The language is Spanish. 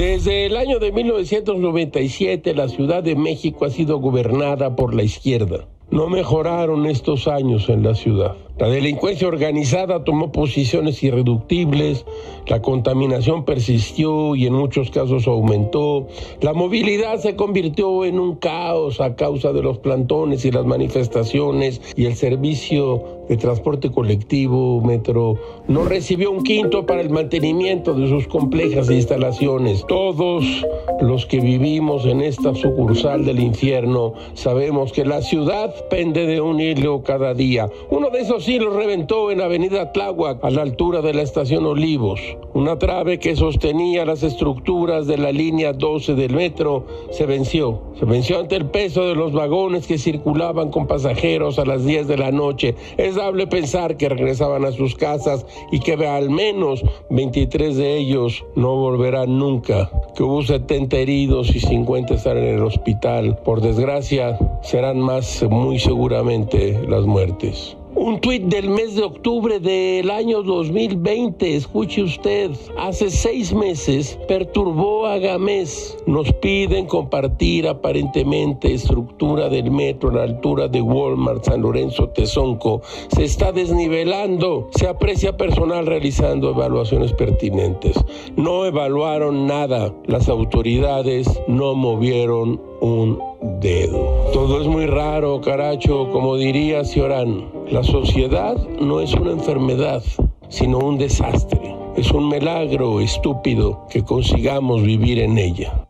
Desde el año de 1997 la Ciudad de México ha sido gobernada por la izquierda. No mejoraron estos años en la ciudad. La delincuencia organizada tomó posiciones irreductibles, la contaminación persistió y en muchos casos aumentó, la movilidad se convirtió en un caos a causa de los plantones y las manifestaciones y el servicio de transporte colectivo, metro, no recibió un quinto para el mantenimiento de sus complejas instalaciones. Todos los que vivimos en esta sucursal del infierno sabemos que la ciudad pende de un hilo cada día. Uno de esos hilos reventó en Avenida Tláhuac, a la altura de la estación Olivos. Una trave que sostenía las estructuras de la línea 12 del metro se venció. Se venció ante el peso de los vagones que circulaban con pasajeros a las 10 de la noche. Es dable pensar que regresaban a sus casas y que al menos 23 de ellos no volverán nunca. Que hubo 70 heridos y 50 están en el hospital. Por desgracia, serán más muy seguramente las muertes. Un tuit del mes de octubre del año 2020, escuche usted, hace seis meses perturbó a Gamés. Nos piden compartir aparentemente estructura del metro a la altura de Walmart, San Lorenzo, Tezonco. Se está desnivelando, se aprecia personal realizando evaluaciones pertinentes. No evaluaron nada, las autoridades no movieron un dedo. Todo es muy raro, caracho, como diría Ciorán. La sociedad no es una enfermedad, sino un desastre. Es un milagro estúpido que consigamos vivir en ella.